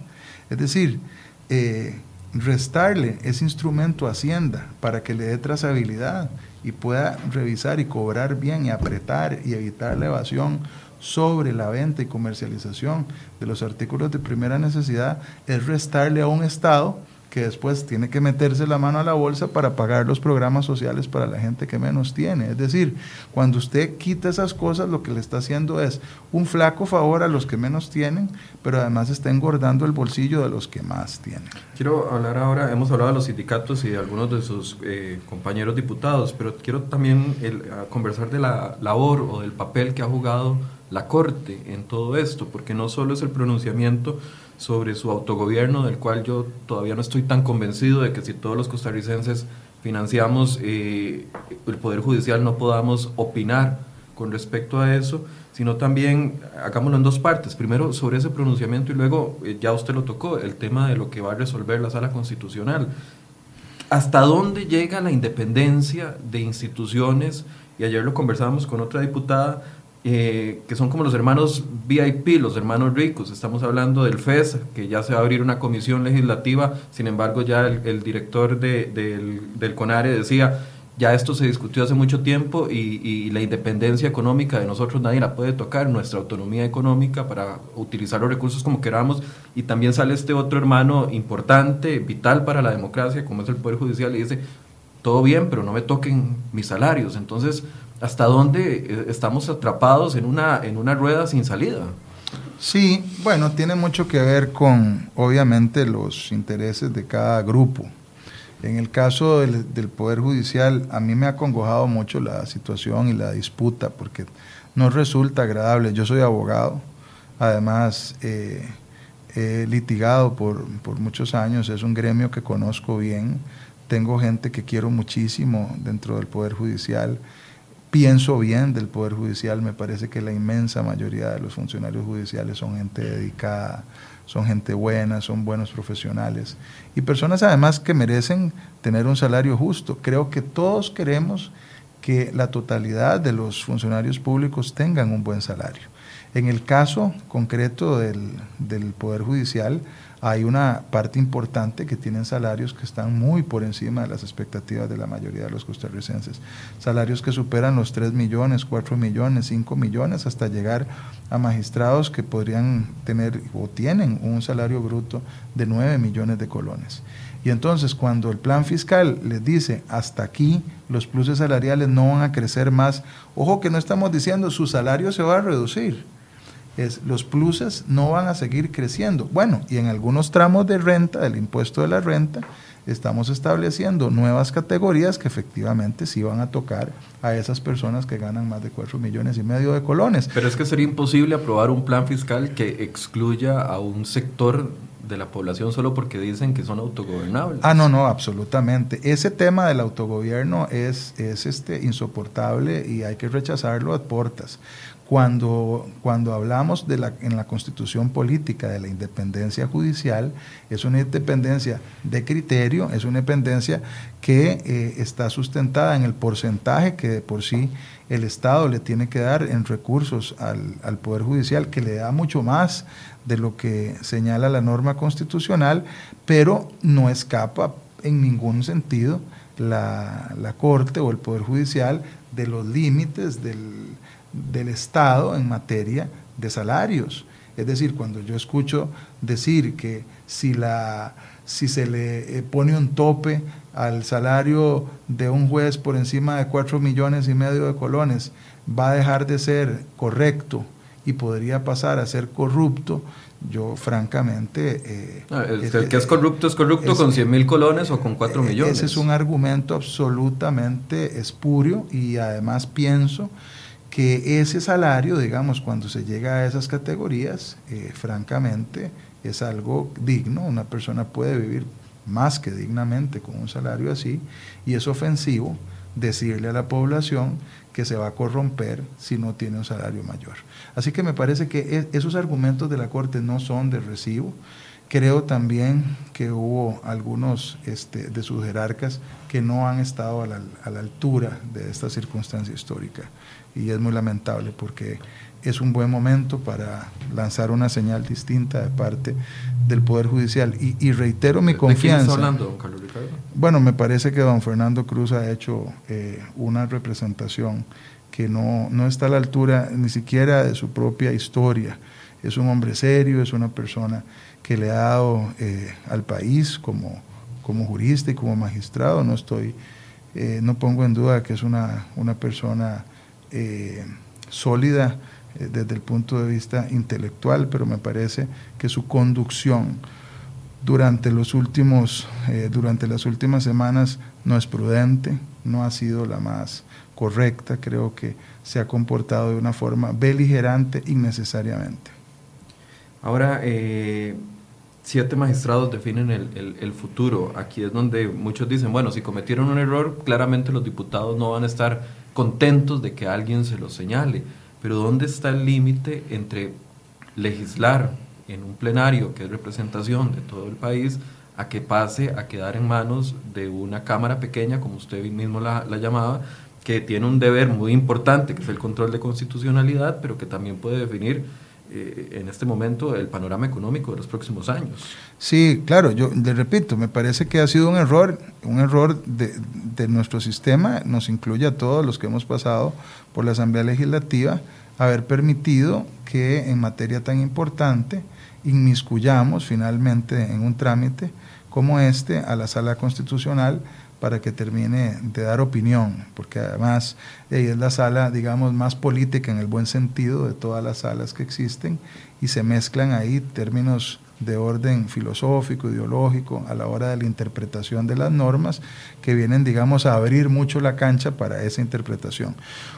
S2: Es decir, eh, restarle ese instrumento a Hacienda para que le dé trazabilidad y pueda revisar y cobrar bien y apretar y evitar la evasión sobre la venta y comercialización de los artículos de primera necesidad es restarle a un Estado que después tiene que meterse la mano a la bolsa para pagar los programas sociales para la gente que menos tiene. Es decir, cuando usted quita esas cosas, lo que le está haciendo es un flaco favor a los que menos tienen, pero además está engordando el bolsillo de los que más tienen.
S1: Quiero hablar ahora, hemos hablado de los sindicatos y de algunos de sus eh, compañeros diputados, pero quiero también conversar de la labor o del papel que ha jugado la Corte en todo esto, porque no solo es el pronunciamiento, sobre su autogobierno, del cual yo todavía no estoy tan convencido de que si todos los costarricenses financiamos eh, el Poder Judicial no podamos opinar con respecto a eso, sino también hagámoslo en dos partes. Primero sobre ese pronunciamiento y luego, eh, ya usted lo tocó, el tema de lo que va a resolver la sala constitucional. ¿Hasta dónde llega la independencia de instituciones? Y ayer lo conversábamos con otra diputada eh, que son como los hermanos VIP, los hermanos ricos. Estamos hablando del FES, que ya se va a abrir una comisión legislativa, sin embargo ya el, director de, del, del, CONARE decía, ya esto se discutió hace mucho tiempo y, y, la independencia económica de nosotros nadie la puede tocar, nuestra autonomía económica para utilizar los recursos como queramos. Y también sale este otro hermano importante, vital para la democracia, como es el Poder Judicial, y dice, todo bien, pero no me toquen mis salarios. Entonces, ¿hasta dónde eh, estamos atrapados en una, en una rueda sin salida?
S2: Sí, bueno, tiene mucho que ver con, obviamente, los intereses de cada grupo. En el caso del, Poder Judicial, a mí me ha congojado mucho la situación y la disputa, porque no resulta agradable. Yo soy abogado, además eh, he litigado por, por muchos años, es un gremio que conozco bien tengo gente que quiero muchísimo dentro del Poder Judicial, pienso bien del Poder Judicial, me parece que la inmensa mayoría de los funcionarios judiciales son gente dedicada, son gente buena, son buenos profesionales y personas además que merecen tener un salario justo. Creo que todos queremos que la totalidad de los funcionarios públicos tengan un buen salario. En el caso concreto del, del Poder Judicial, hay una parte importante que tienen salarios que están muy por encima de las expectativas de la mayoría de los costarricenses. Salarios que superan los 3 millones, 4 millones, 5 millones, hasta llegar a magistrados que podrían tener o tienen un salario bruto de 9 millones de colones. Y entonces cuando el plan fiscal les dice hasta aquí los pluses salariales no van a crecer más, ojo que no estamos diciendo su salario se va a reducir es los pluses no van a seguir creciendo. Bueno, y en algunos tramos de renta, del impuesto de la renta, estamos estableciendo nuevas categorías que efectivamente sí van a tocar a esas personas que ganan más de 4 millones y medio de colones.
S1: Pero es que sería imposible aprobar un plan fiscal que excluya a un sector de la población solo porque dicen que son autogobernables.
S2: Ah, no, no, absolutamente. Ese tema del autogobierno es, es este, insoportable y hay que rechazarlo a portas. Cuando, cuando hablamos de la, en la constitución política de la independencia judicial, es una independencia de criterio, es una independencia que eh, está sustentada en el porcentaje que de por sí el Estado le tiene que dar en recursos al, al Poder Judicial, que le da mucho más de lo que señala la norma constitucional, pero no escapa en ningún sentido la, la Corte o el Poder Judicial de los límites del del Estado en materia de salarios. Es decir, cuando yo escucho decir que si, la, si se le eh, pone un tope al salario de un juez por encima de cuatro millones y medio de colones, va a dejar de ser correcto y podría pasar a ser corrupto, yo francamente...
S1: Eh, ah, el, que es corrupto es corrupto con 100 mil colones o con 4 millones.
S2: Ese es un argumento absolutamente espurio y además pienso que ese salario, digamos, cuando se llega a esas categorías, eh, francamente, es algo digno, una persona puede vivir más que dignamente con un salario así y es ofensivo decirle a la población que se va a corromper si no tiene un salario mayor. Así que me parece que e, esos argumentos de la Corte no son de recibo. Creo también que hubo algunos este, de sus jerarcas que no han estado a la, a la altura de esta circunstancia histórica. Y es muy lamentable porque es un buen momento para lanzar una señal distinta de parte del Poder Judicial. Y, reitero mi confianza.
S1: ¿De quién está hablando, don Carlos Ricardo?
S2: Bueno, me parece que don Fernando Cruz ha hecho eh, una representación que no, no está a la altura ni siquiera de su propia historia. Es un hombre serio, es una persona que le ha dado eh, al país como, como jurista y como magistrado. No estoy, eh, no pongo en duda que es una, una persona sólida eh, desde el punto de vista intelectual, pero me parece que su conducción durante, los últimos, durante las últimas semanas no es prudente, no ha sido la más correcta, creo que se ha comportado de una forma beligerante innecesariamente.
S1: Ahora, siete magistrados definen el, el, futuro. Aquí es donde muchos dicen, bueno, si cometieron un error, claramente los diputados no van a estar contentos de que alguien se lo señale. Pero ¿dónde está el límite entre legislar en un plenario que es representación de todo el país a que pase a quedar en manos de una Cámara pequeña, como usted mismo la, llamaba, que tiene un deber muy importante, que es el control de constitucionalidad, pero que también puede definir eh, en este momento el panorama económico de los próximos años.
S2: Sí, claro, yo le repito, me parece que ha sido un error, un error de, de nuestro sistema, nos incluye a todos los que hemos pasado por la Asamblea Legislativa, haber permitido que en materia tan importante inmiscuyamos finalmente en un trámite como este a la sala constitucional para que termine de dar opinión, porque además es la sala, digamos, más política en el buen sentido de todas las salas que existen y se mezclan ahí términos de orden filosófico, ideológico, a la hora de la interpretación de las normas, que vienen, digamos, a abrir mucho la cancha para esa interpretación.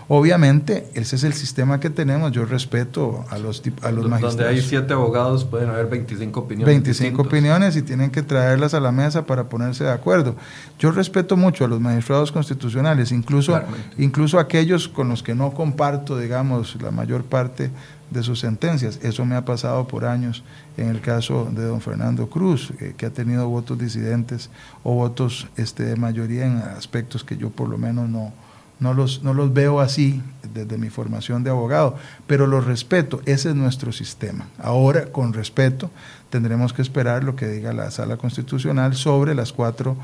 S2: Obviamente, ese es el sistema que tenemos, yo respeto a los, a los magistrados.
S1: Donde hay siete abogados pueden haber 25 opiniones.
S2: 25 opiniones y tienen que traerlas a la mesa para ponerse de acuerdo. Yo respeto mucho a los magistrados constitucionales, incluso, incluso aquellos con los que no comparto, digamos, la mayor parte de sus sentencias. Eso me ha pasado por años en el caso de don Fernando Cruz, eh, que ha tenido votos disidentes o votos este, de mayoría en aspectos que yo por lo menos no, no, los, no los veo así desde mi formación de abogado, pero los respeto, ese es nuestro sistema. Ahora, con respeto, tendremos que esperar lo que diga la Sala Constitucional sobre las cuatro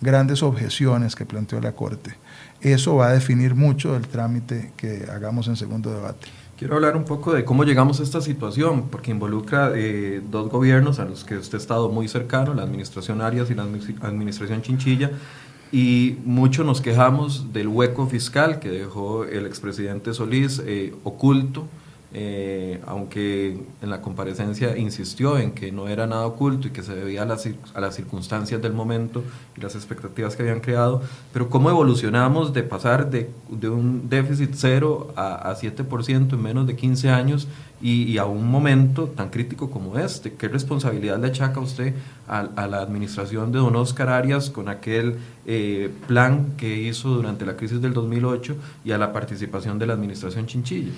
S2: grandes objeciones que planteó la Corte. Eso va a definir mucho el trámite que hagamos en segundo debate.
S1: Quiero hablar un poco de cómo llegamos a esta situación, porque involucra eh, dos gobiernos a los que usted ha estado muy cercano, la administración Arias y la administración Chinchilla, y mucho nos quejamos del hueco fiscal que dejó el expresidente Solís eh, oculto eh, aunque en la comparecencia insistió en que no era nada oculto y que se debía a las, a las circunstancias del momento y las expectativas que habían creado, pero cómo evolucionamos de pasar de, de un déficit cero a, a 7% en menos de 15 años y, a un momento tan crítico como este. ¿Qué responsabilidad le achaca usted a, a la administración de don Oscar Arias con aquel eh, plan que hizo durante la crisis del 2008 y a la participación de la administración Chinchilla?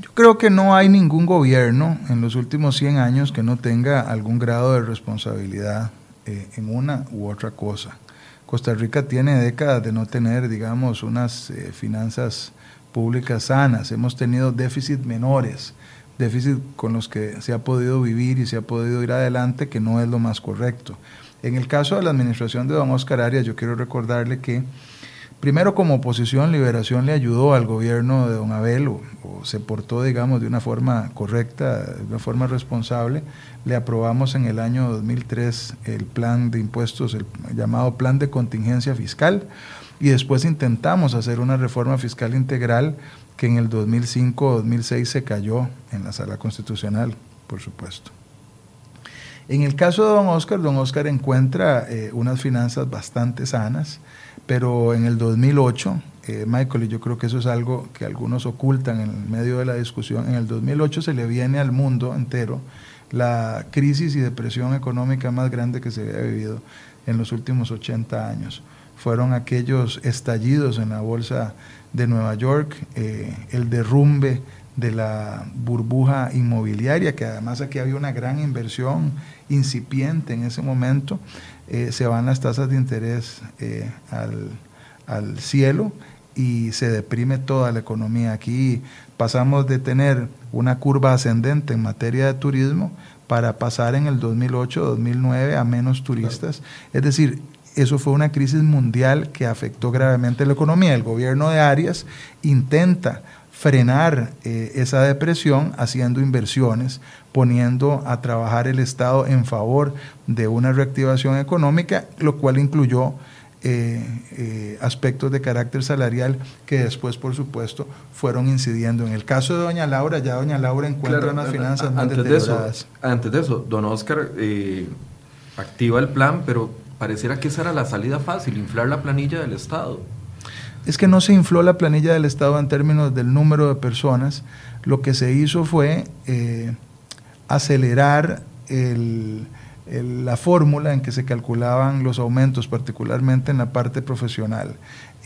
S2: Yo creo que no hay ningún gobierno en los últimos 100 años que no tenga algún grado de responsabilidad eh, en una u otra cosa. Costa Rica tiene décadas de no tener, digamos, unas eh, finanzas públicas sanas. Hemos tenido déficits menores, déficits con los que se ha podido vivir y se ha podido ir adelante, que no es lo más correcto. En el caso de la administración de don Oscar Arias, yo quiero recordarle que Primero, como oposición, Liberación le ayudó al gobierno de don Abel, o, se portó, digamos, de una forma correcta, de una forma responsable. Le aprobamos en el año 2003 el plan de impuestos, el llamado plan de contingencia fiscal, y después intentamos hacer una reforma fiscal integral que en el 2005-2006 se cayó en la sala constitucional, por supuesto. En el caso de don Oscar, don Oscar encuentra eh, unas finanzas bastante sanas, pero en el 2008, eh, Michael, y yo creo que eso es algo que algunos ocultan en medio de la discusión, en el 2008 se le viene al mundo entero la crisis y depresión económica más grande que se había vivido en los últimos 80 años. Fueron aquellos estallidos en la bolsa de Nueva York, eh, el derrumbe de la burbuja inmobiliaria, que además aquí había una gran inversión incipiente en ese momento, eh, se van las tasas de interés eh, al, al cielo y se deprime toda la economía. Aquí pasamos de tener una curva ascendente en materia de turismo para pasar en el 2008-2009 a menos turistas. Es decir, eso fue una crisis mundial que afectó gravemente la economía. El gobierno de Arias intenta frenar eh, esa depresión haciendo inversiones, poniendo a trabajar el Estado en favor de una reactivación económica, lo cual incluyó eh, eh, aspectos de carácter salarial que después, por supuesto, fueron incidiendo. En el caso de doña Laura, ya doña Laura encuentra unas finanzas más
S1: antes deterioradas. De eso, antes de eso, don Oscar activa el plan, pero pareciera que esa era la salida fácil, inflar la planilla del Estado
S2: es que no se infló la planilla del Estado en términos del número de personas, lo que se hizo fue eh, acelerar la fórmula en que se calculaban los aumentos, particularmente en la parte profesional,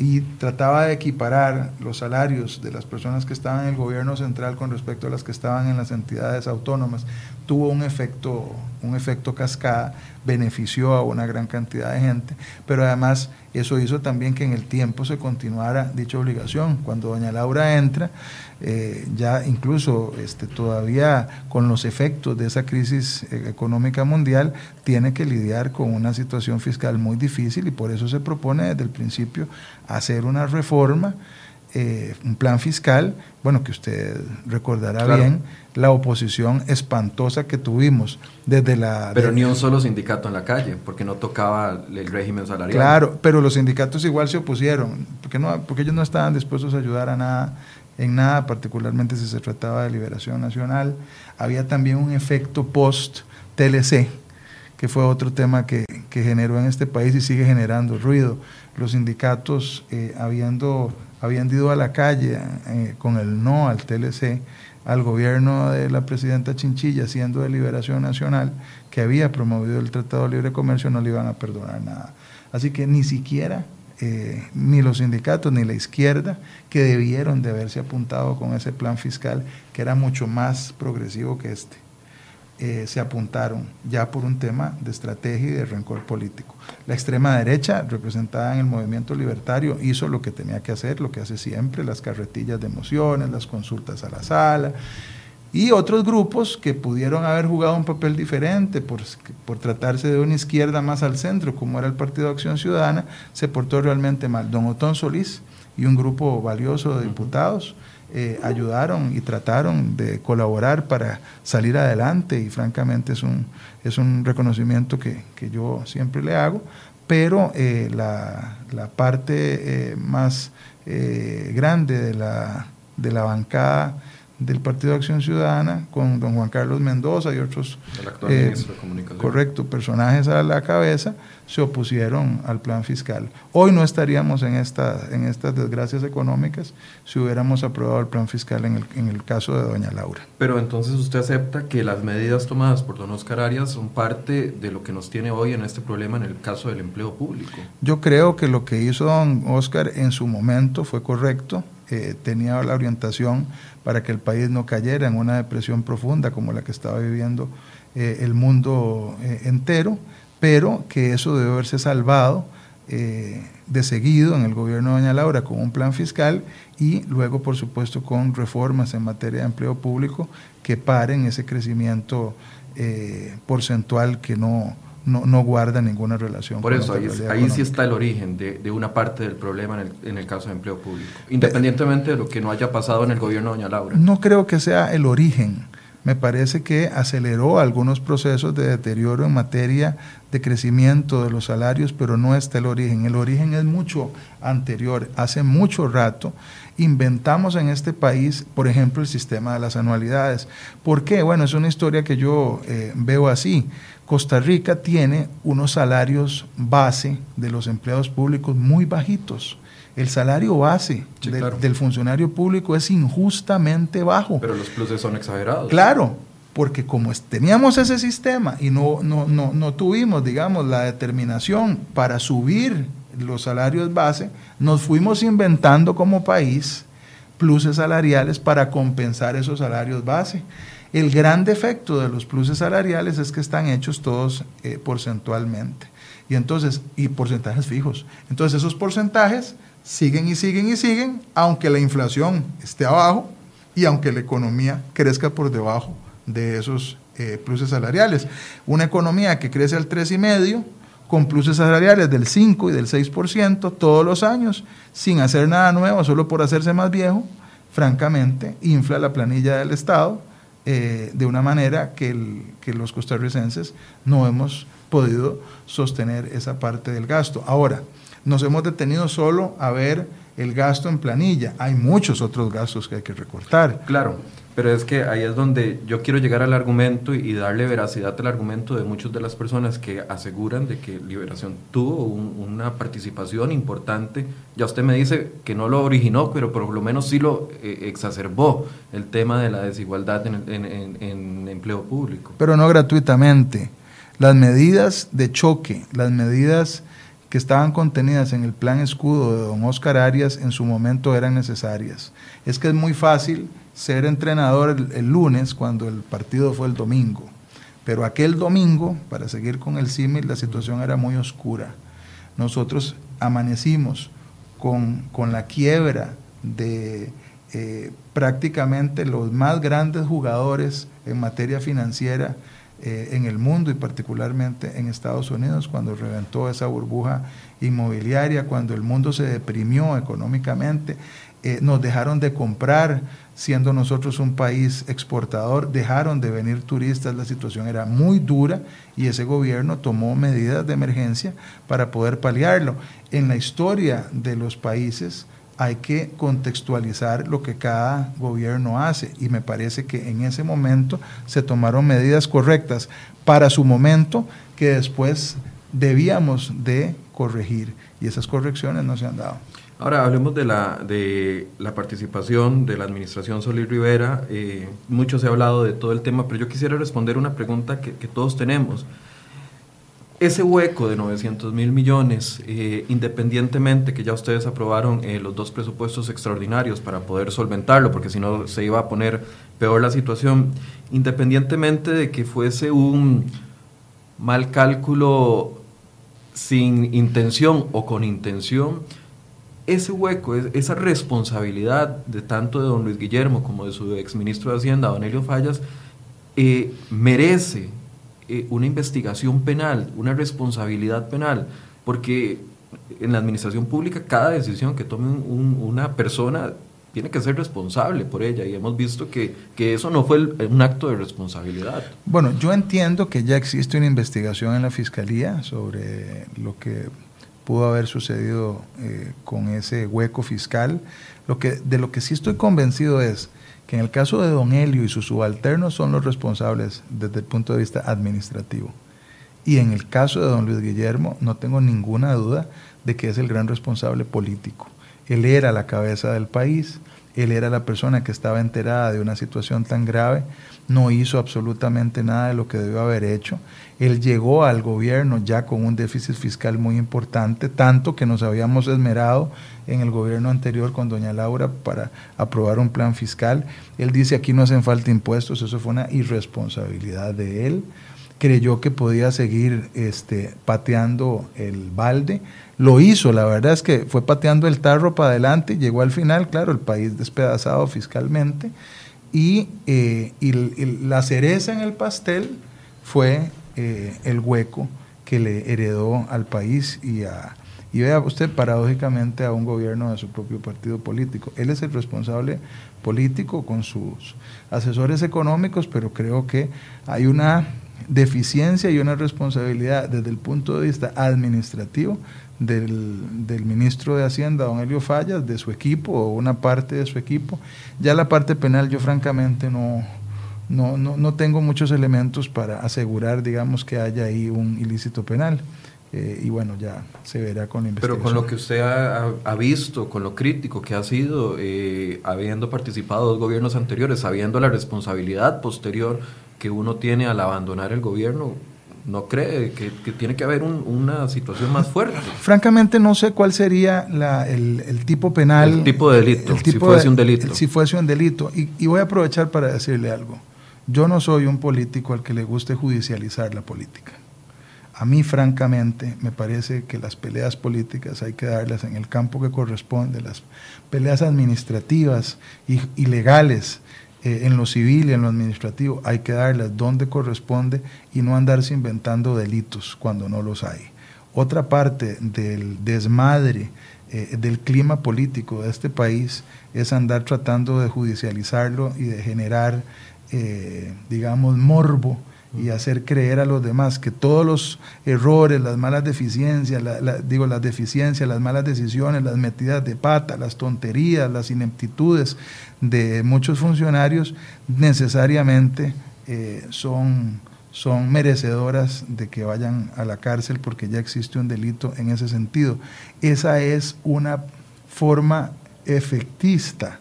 S2: y trataba de equiparar los salarios de las personas que estaban en el gobierno central con respecto a las que estaban en las entidades autónomas. Tuvo un efecto, un efecto cascada, benefició a una gran cantidad de gente, pero además eso hizo también que en el tiempo se continuara dicha obligación. Cuando doña Laura entra, eh, ya incluso este, todavía con los efectos de esa crisis eh, económica mundial, tiene que lidiar con una situación fiscal muy difícil y por eso se propone desde el principio hacer una reforma, eh, un plan fiscal, bueno, que usted recordará bien, la oposición espantosa que tuvimos desde la...
S1: Pero ni un solo sindicato en la calle, porque no tocaba el régimen salarial.
S2: Claro, pero los sindicatos igual se opusieron, porque, no, porque ellos no estaban dispuestos a ayudar a nada, en nada, particularmente si se trataba de liberación nacional. Había también un efecto post-TLC, que fue otro tema que, que, generó en este país y sigue generando ruido. Los sindicatos, eh, habiendo, habían ido a la calle eh, con el no al TLC, al gobierno de la presidenta Chinchilla, siendo de Liberación Nacional, que había promovido el Tratado de Libre Comercio, no le iban a perdonar nada. Así que ni siquiera eh, ni los sindicatos ni la izquierda, que debieron de haberse apuntado con ese plan fiscal, que era mucho más progresivo que este. Eh, se apuntaron ya por un tema de estrategia y de rencor político. La extrema derecha, representada en el movimiento libertario, hizo lo que tenía que hacer, lo que hace siempre, las carretillas de emociones, las consultas a la sala, y otros grupos que pudieron haber jugado un papel diferente por, por, tratarse de una izquierda más al centro, como era el Partido de Acción Ciudadana, se portó realmente mal. Don Otón Solís y un grupo valioso de diputados eh, ayudaron y trataron de colaborar para salir adelante y francamente es un, es un reconocimiento que, yo siempre le hago, pero eh, la, parte eh, más grande de la, de la bancada del Partido de Acción Ciudadana, con don Juan Carlos Mendoza y otros
S1: eh,
S2: correcto, personajes a la cabeza, se opusieron al plan fiscal. Hoy no estaríamos en, esta, en estas desgracias económicas si hubiéramos aprobado el plan fiscal en el, en el caso de doña Laura.
S1: Pero entonces usted acepta que las medidas tomadas por don Oscar Arias son parte de lo que nos tiene hoy en este problema en el caso del empleo público.
S2: Yo creo que lo que hizo don Oscar en su momento fue correcto tenía la orientación para que el país no cayera en una depresión profunda como la que estaba viviendo eh, el mundo eh, entero, pero que eso debe haberse salvado eh, de seguido en el gobierno de Doña Laura con un plan fiscal y luego, por supuesto, con reformas en materia de empleo público que paren ese crecimiento porcentual que no, no, no guarda ninguna relación.
S1: Por eso, ahí, sí está el origen de, de, una parte del problema en el, en el caso de empleo público, independientemente de lo que no haya pasado en el gobierno de Doña Laura.
S2: No creo que sea el origen. Me parece que aceleró algunos procesos de deterioro en materia de crecimiento de los salarios, pero no está el origen. El origen es mucho anterior, hace mucho rato inventamos en este país, por ejemplo, el sistema de las anualidades. ¿Por qué? Bueno, es una historia que yo eh, veo así. Costa Rica tiene unos salarios base de los empleados públicos muy bajitos. El salario base del funcionario público es injustamente bajo.
S1: Pero los pluses son exagerados.
S2: Claro, porque como teníamos ese sistema y no, no, no, no tuvimos, digamos, la determinación para subir los salarios base, nos fuimos inventando como país pluses salariales para compensar esos salarios base. El gran defecto de los pluses salariales es que están hechos todos eh, porcentualmente. Y entonces, y porcentajes fijos. Entonces esos porcentajes siguen y siguen y siguen, aunque la inflación esté abajo y aunque la economía crezca por debajo de esos eh, pluses salariales. Una economía que crece al 3,5%, con pluses salariales del 5 y del 6% todos los años, sin hacer nada nuevo, solo por hacerse más viejo, francamente, infla la planilla del Estado eh, de una manera que, que los costarricenses no hemos podido sostener esa parte del gasto. Ahora, nos hemos detenido solo a ver el gasto en planilla. Hay muchos otros gastos que hay que recortar.
S1: Claro. Pero es que ahí es donde yo quiero llegar al argumento y darle veracidad al argumento de muchas de las personas que aseguran de que Liberación tuvo una participación importante. Ya usted me dice que no lo originó, pero por lo menos sí lo eh, exacerbó el tema de la desigualdad en, en empleo público.
S2: Pero no gratuitamente. Las medidas de choque, las medidas que estaban contenidas en el plan escudo de don Oscar Arias en su momento eran necesarias. Es que es muy fácil ser entrenador el, lunes cuando el partido fue el domingo. Pero aquel domingo, para seguir con el símil, la situación era muy oscura. Nosotros amanecimos con, la quiebra de eh, prácticamente los más grandes jugadores en materia financiera eh, en el mundo y particularmente en Estados Unidos, cuando reventó esa burbuja inmobiliaria, cuando el mundo se deprimió económicamente, eh, nos dejaron de comprar, siendo nosotros un país exportador, dejaron de venir turistas, la situación era muy dura y ese gobierno tomó medidas de emergencia para poder paliarlo. En la historia de los países hay que contextualizar lo que cada gobierno hace y me parece que en ese momento se tomaron medidas correctas para su momento que después debíamos de corregir y esas correcciones no se han dado.
S1: Ahora hablemos de la, de la participación de la administración Solís Rivera. Eh, mucho se ha hablado de todo el tema, pero yo quisiera responder una pregunta que, todos tenemos. Ese hueco de 900 mil millones, eh, independientemente que ya ustedes aprobaron eh, los dos presupuestos extraordinarios para poder solventarlo, porque si no se iba a poner peor la situación, independientemente de que fuese un mal cálculo sin intención o con intención, ese hueco, esa responsabilidad de tanto de don Luis Guillermo como de su exministro de Hacienda, don Elio Fallas, eh, merece eh, una investigación penal, una responsabilidad penal, porque en la administración pública cada decisión que tome una persona tiene que ser responsable por ella y hemos visto que, que eso no fue un acto de responsabilidad.
S2: Bueno, yo entiendo que ya existe una investigación en la Fiscalía sobre lo que pudo haber sucedido eh, con ese hueco fiscal. Lo que, de lo que sí estoy convencido es que en el caso de don Helio y sus subalternos son los responsables desde el punto de vista administrativo. Y en el caso de don Luis Guillermo no tengo ninguna duda de que es el gran responsable político. Él era la cabeza del país, él era la persona que estaba enterada de una situación tan grave, no hizo absolutamente nada de lo que debió haber hecho. Él llegó al gobierno ya con un déficit fiscal muy importante, tanto que nos habíamos esmerado en el gobierno anterior con doña Laura para aprobar un plan fiscal. Él dice aquí no hacen falta impuestos, eso fue una irresponsabilidad de él. Creyó que podía seguir este, pateando el balde lo hizo, la verdad es que fue pateando el tarro para adelante, llegó al final, claro, el país despedazado fiscalmente, y, eh, la cereza en el pastel fue eh, el hueco que le heredó al país y a, y vea usted paradójicamente a un gobierno de su propio partido político. Él es el responsable político con sus asesores económicos, pero creo que hay una deficiencia y una responsabilidad desde el punto de vista administrativo del, ministro de Hacienda, don Elio Fallas, de su equipo o una parte de su equipo. Ya la parte penal yo francamente no, no, no, tengo muchos elementos para asegurar, digamos, que haya ahí un ilícito penal. Eh, y bueno, ya se verá con la investigación.
S1: Pero con lo que usted ha, visto, con lo crítico que ha sido, eh, habiendo participado dos gobiernos anteriores, sabiendo la responsabilidad posterior que uno tiene al abandonar el gobierno, ¿no cree que, tiene que haber una situación más fuerte?
S2: Francamente no sé cuál sería el, tipo penal.
S1: El tipo de delito, si fuese un delito.
S2: Si fuese un delito. Y, y voy a aprovechar para decirle algo. Yo no soy un político al que le guste judicializar la política. A mí, francamente, me parece que las peleas políticas hay que darlas en el campo que corresponde, las peleas administrativas y, legales, eh, en lo civil y en lo administrativo, hay que darlas donde corresponde y no andarse inventando delitos cuando no los hay. Otra parte del desmadre eh, del clima político de este país es andar tratando de judicializarlo y de generar, eh, digamos, morbo y hacer creer a los demás que todos los errores, las malas deficiencias, digo las deficiencias, las malas decisiones, las metidas de pata, las tonterías, las ineptitudes de muchos funcionarios necesariamente eh, son, son merecedoras de que vayan a la cárcel porque ya existe un delito en ese sentido. Esa es una forma efectista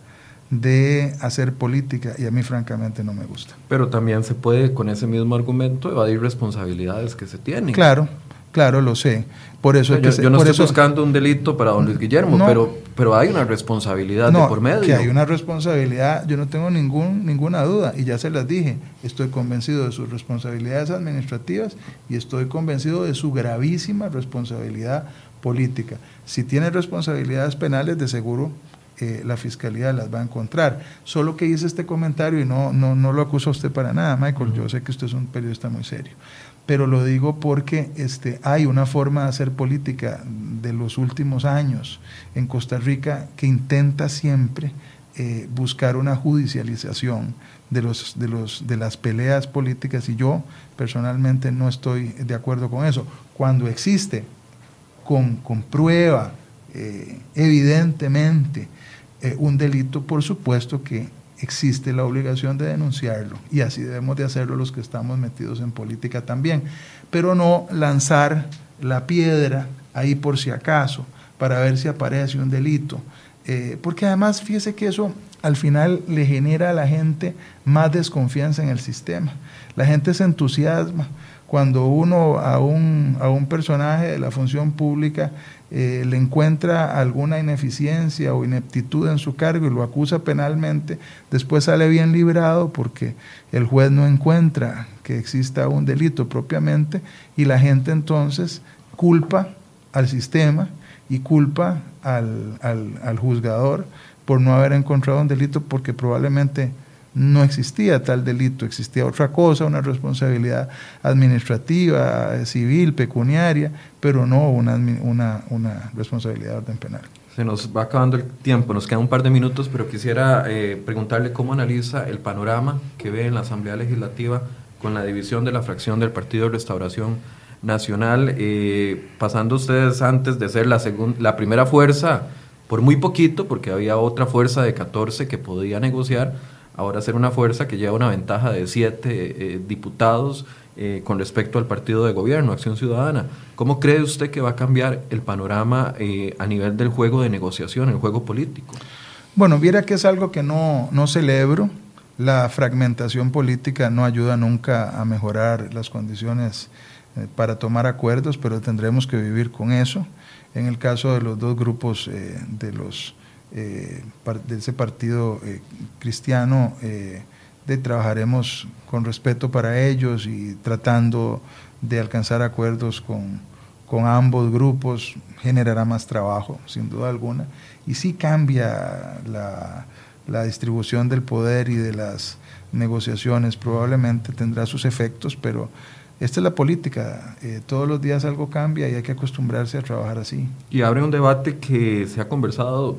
S2: de hacer política y a mí francamente no me gusta.
S1: Pero también se puede con ese mismo argumento evadir responsabilidades que se tienen.
S2: Claro, claro, lo sé. Por eso
S1: yo, yo, no estoy buscando un delito para don Luis Guillermo, pero, pero hay una responsabilidad de por medio.
S2: Que hay una responsabilidad, yo no tengo ningún, ninguna duda, y ya se las dije, estoy convencido de sus responsabilidades administrativas y estoy convencido de su gravísima responsabilidad política. Si tiene responsabilidades penales, de seguro la fiscalía las va a encontrar. Solo que hice este comentario y no, no, no lo acuso a usted para nada, Michael. Yo sé que usted es un periodista muy serio. Pero lo digo porque este, hay una forma de hacer política de los últimos años en Costa Rica que intenta siempre eh, buscar una judicialización de, los, de, los, de las peleas políticas y yo personalmente no estoy de acuerdo con eso. Cuando existe con, con prueba, eh, evidentemente, eh, un delito, por supuesto que existe la obligación de denunciarlo y así debemos de hacerlo los que estamos metidos en política también, pero no lanzar la piedra ahí por si acaso para ver si aparece un delito, eh, porque además fíjese que eso al final le genera a la gente más desconfianza en el sistema, la gente se entusiasma cuando uno a un, a un personaje de la función pública eh, le encuentra alguna ineficiencia o ineptitud en su cargo y lo acusa penalmente, después sale bien librado porque el juez no encuentra que exista un delito propiamente y la gente entonces culpa al sistema y culpa al, al, al juzgador por no haber encontrado un delito porque probablemente no existía tal delito, existía otra cosa, una responsabilidad administrativa, civil, pecuniaria, pero no una, una, una responsabilidad de orden penal.
S1: Se nos va acabando el tiempo, nos quedan un par de minutos, pero quisiera eh, preguntarle cómo analiza el panorama que ve en la Asamblea Legislativa con la división de la fracción del Partido de Restauración Nacional, eh, pasando ustedes antes de ser la, la primera fuerza, por muy poquito, porque había otra fuerza de 14 que podía negociar, ahora ser una fuerza que lleva una ventaja de siete eh, diputados eh, con respecto al partido de gobierno, Acción Ciudadana. ¿Cómo cree usted que va a cambiar el panorama eh, a nivel del juego de negociación, el juego político?
S2: Bueno, viera que es algo que no, no celebro. La fragmentación política no ayuda nunca a mejorar las condiciones para tomar acuerdos, pero tendremos que vivir con eso. En el caso de los dos grupos de los eh, de ese partido eh, cristiano, eh, de, trabajaremos con respeto para ellos y tratando de alcanzar acuerdos con, con ambos grupos, generará más trabajo, sin duda alguna. Y sí cambia la, la distribución del poder y de las negociaciones, probablemente tendrá sus efectos, pero esta es la política, todos los días algo cambia y hay que acostumbrarse a trabajar así.
S1: Y abre un debate que se ha conversado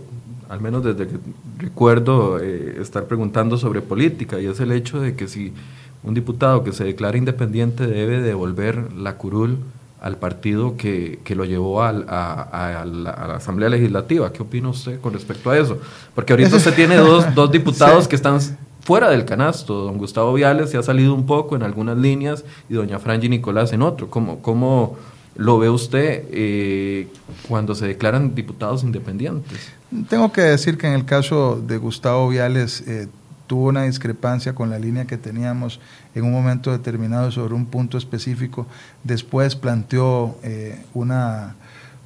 S1: al menos desde que recuerdo eh, estar preguntando sobre política, y es el hecho de que si un diputado que se declara independiente debe devolver la curul al partido que, que lo llevó a, la, Asamblea Legislativa. ¿Qué opina usted con respecto a eso? Porque ahorita usted tiene dos, dos diputados que están fuera del canasto. Don Gustavo Viales se ha salido un poco en algunas líneas y doña Franji Nicolás en otro. ¿Cómo, cómo lo ve usted eh, cuando se declaran diputados independientes?
S2: Tengo que decir que en el caso de Gustavo Viales eh, tuvo una discrepancia con la línea que teníamos en un momento determinado sobre un punto específico, después planteó eh, una,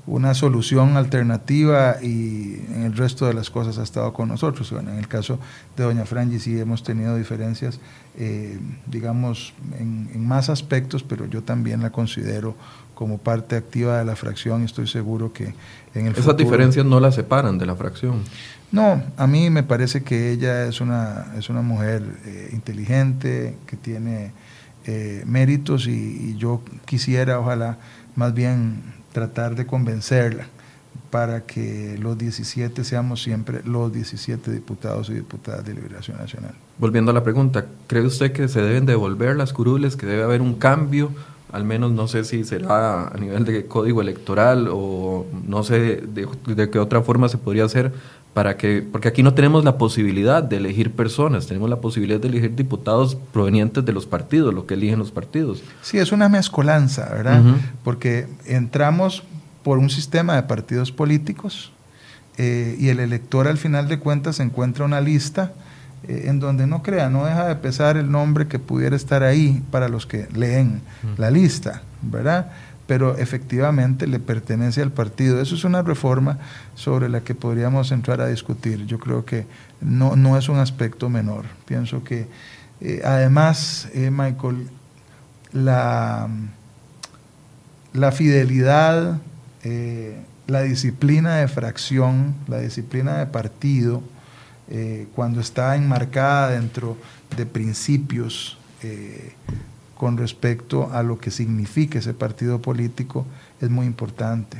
S2: una solución alternativa y en el resto de las cosas ha estado con nosotros. Bueno, en el caso de doña Frangi sí hemos tenido diferencias, eh, digamos, en, en, más aspectos, pero yo también la considero como parte activa de la fracción y estoy seguro que en el
S1: Esas diferencias no la separan de la fracción.
S2: No, a mí me parece que ella es una, es una mujer eh, inteligente, que tiene eh, méritos y, y yo quisiera, ojalá, más bien tratar de convencerla para que los 17 seamos siempre los 17 diputados y diputadas de Liberación Nacional.
S1: Volviendo a la pregunta, ¿cree usted que se deben devolver las curules, que debe haber un cambio? Al menos no sé si será a nivel de código electoral o no sé de, de qué otra forma se podría hacer para que, porque aquí no tenemos la posibilidad de elegir personas, tenemos la posibilidad de elegir diputados provenientes de los partidos, lo que eligen los partidos.
S2: Sí, es una mezcolanza, ¿verdad? Uh -huh. Porque entramos por un sistema de partidos políticos eh, y el elector al final de cuentas encuentra una lista eh, en donde no crea, no deja de pesar el nombre que pudiera estar ahí para los que leen -huh. la lista, ¿verdad? pero efectivamente le pertenece al partido. Eso es una reforma sobre la que podríamos entrar a discutir. Yo creo que no, no es un aspecto menor. Pienso que eh, además, eh, Michael, la, la fidelidad, la disciplina de fracción, la disciplina de partido, eh, cuando está enmarcada dentro de principios eh, con respecto a lo que significa ese partido político es muy importante,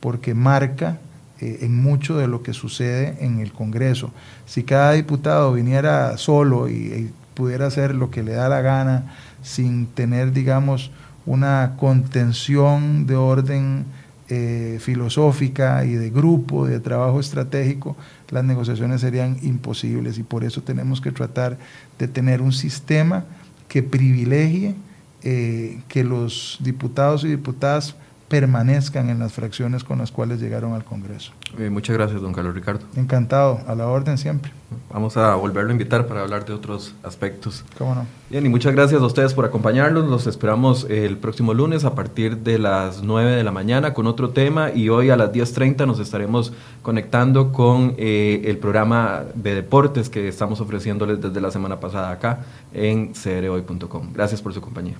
S2: porque marca eh, en mucho de lo que sucede en el Congreso. Si cada diputado viniera solo y, y, pudiera hacer lo que le da la gana, sin tener, digamos, una contención de orden eh, filosófica y de grupo, de trabajo estratégico, las negociaciones serían imposibles y por eso tenemos que tratar de tener un sistema que privilegie eh, que los diputados y diputadas permanezcan en las fracciones con las cuales llegaron al Congreso.
S1: Eh, muchas gracias, don Carlos Ricardo.
S2: Encantado, a la orden siempre.
S1: Vamos a volverlo a invitar para hablar de otros aspectos.
S2: ¿Cómo no?
S1: Bien, y muchas gracias a ustedes por acompañarnos. Los esperamos el próximo lunes a partir de las 9 de la mañana con otro tema y hoy a las 10.30 nos estaremos conectando con eh, el programa de deportes que estamos ofreciéndoles desde la semana pasada acá en crhoy.com. Gracias por su compañía.